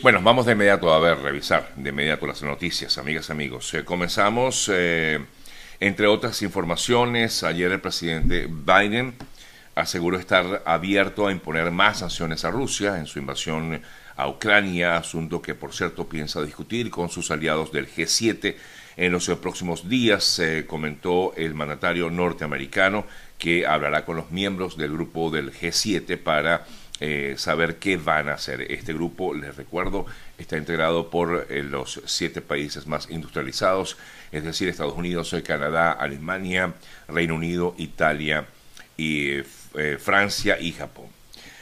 Bueno, vamos de inmediato a ver, revisar de inmediato las noticias, amigas amigos. Eh, comenzamos, eh, entre otras informaciones, ayer el presidente Biden aseguró estar abierto a imponer más sanciones a Rusia en su invasión a Ucrania, asunto que por cierto piensa discutir con sus aliados del G7 en los próximos días, comentó el mandatario norteamericano que hablará con los miembros del grupo del G7 para eh, saber qué van a hacer. Este grupo, les recuerdo, está integrado por eh, los siete países más industrializados, es decir, Estados Unidos, Canadá, Alemania, Reino Unido, Italia y eh, Francia y Japón.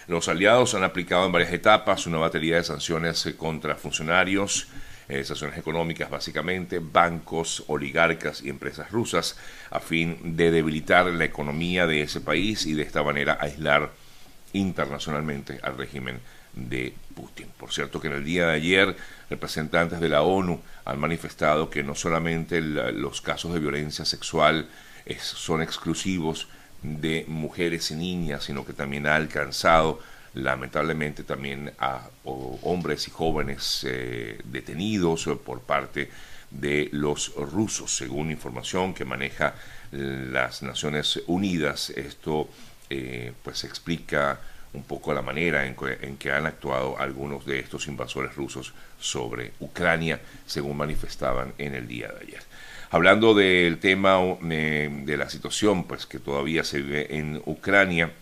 Los aliados han aplicado en varias etapas una batería de sanciones contra funcionarios, sanciones económicas básicamente, bancos, oligarcas y empresas rusas, a fin de debilitar la economía de ese país y de esta manera aislar internacionalmente al régimen de Putin. Por cierto que en el día de ayer representantes de la ONU han manifestado que no solamente los casos de violencia sexual son exclusivos de mujeres y niñas, sino que también ha alcanzado lamentablemente también a hombres y jóvenes eh, detenidos por parte de los rusos, según información que maneja las Naciones Unidas. Esto eh, pues explica un poco la manera en que, han actuado algunos de estos invasores rusos sobre Ucrania, según manifestaban en el día de ayer. Hablando del tema eh, de la situación pues, que todavía se vive en Ucrania,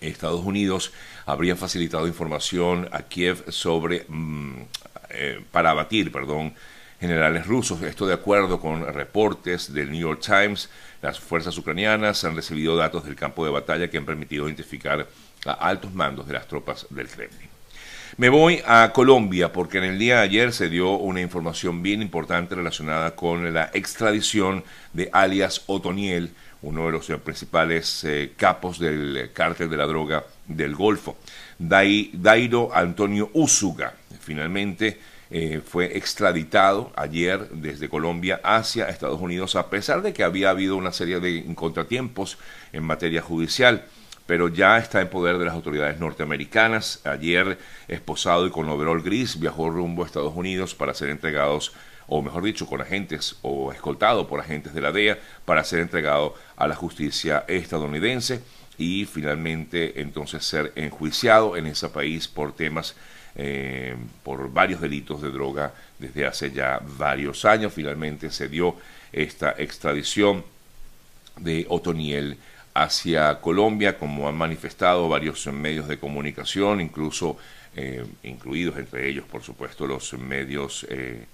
Estados Unidos habría facilitado información a Kiev sobre mm, eh, para abatir, perdón, generales rusos. Esto de acuerdo con reportes del New York Times, las fuerzas ucranianas han recibido datos del campo de batalla que han permitido identificar a altos mandos de las tropas del Kremlin. Me voy a Colombia porque en el día de ayer se dio una información bien importante relacionada con la extradición de alias Otoniel, uno de los principales eh, capos del cártel de la droga del Golfo. Dairo Antonio Úsuga, finalmente eh, fue extraditado ayer desde Colombia hacia Estados Unidos, a pesar de que había habido una serie de contratiempos en materia judicial pero ya está en poder de las autoridades norteamericanas. Ayer, esposado y con overol gris, viajó rumbo a Estados Unidos para ser entregados, o mejor dicho, con agentes o escoltado por agentes de la DEA, para ser entregado a la justicia estadounidense y finalmente entonces ser enjuiciado en ese país por temas eh, por varios delitos de droga desde hace ya varios años. Finalmente se dio esta extradición de Otoniel hacia Colombia, como han manifestado varios medios de comunicación, incluso eh, incluidos entre ellos, por supuesto, los medios eh,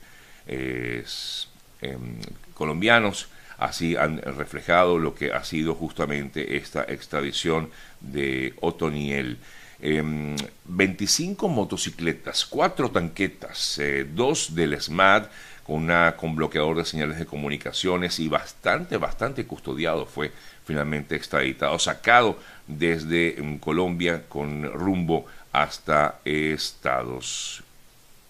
em, colombianos. Así han reflejado lo que ha sido justamente esta extradición de Otoniel. 25 em, motocicletas, 4 tanquetas, eh, dos del SMAD con, una, con bloqueador de señales de comunicaciones y bastante, bastante custodiado fue finalmente extraditado, sacado desde em, Colombia con rumbo hasta Estados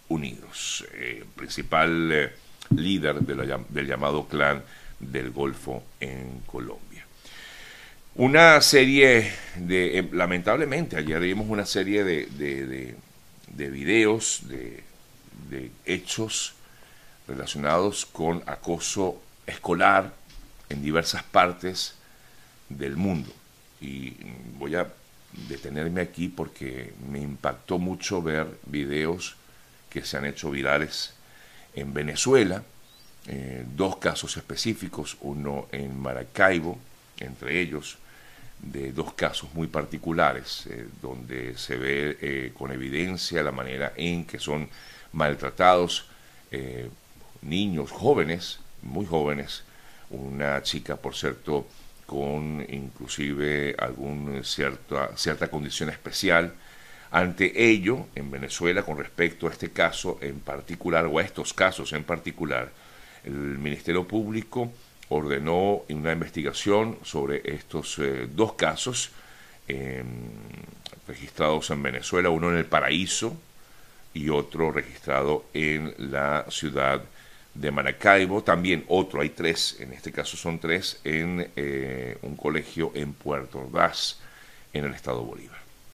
Unidos. Eh, principal eh, líder del llamado clan del Golfo en Colombia. Una serie de, em, lamentablemente, ayer vimos una serie de, de, de, videos, de, de hechos relacionados con acoso escolar en diversas partes del mundo. Y voy a detenerme aquí porque me impactó mucho ver videos que se han hecho virales en Venezuela, eh, dos casos específicos, uno en Maracaibo, entre ellos, de dos casos muy particulares, eh, donde se ve eh, con evidencia la manera en que son maltratados eh, niños jóvenes, muy jóvenes, una chica, por cierto, con inclusive algún cierta, cierta condición especial. Ante ello, en Venezuela, con respecto a este caso en particular, o a estos casos en particular, el Ministerio Público ordenó una investigación sobre estos eh, dos casos em, registrados en Venezuela, uno en el Paraíso y otro registrado en la ciudad de Maracaibo, también otro, hay tres, en este caso son tres, en eh, un colegio en Puerto Ordaz, en el estado Bolívar.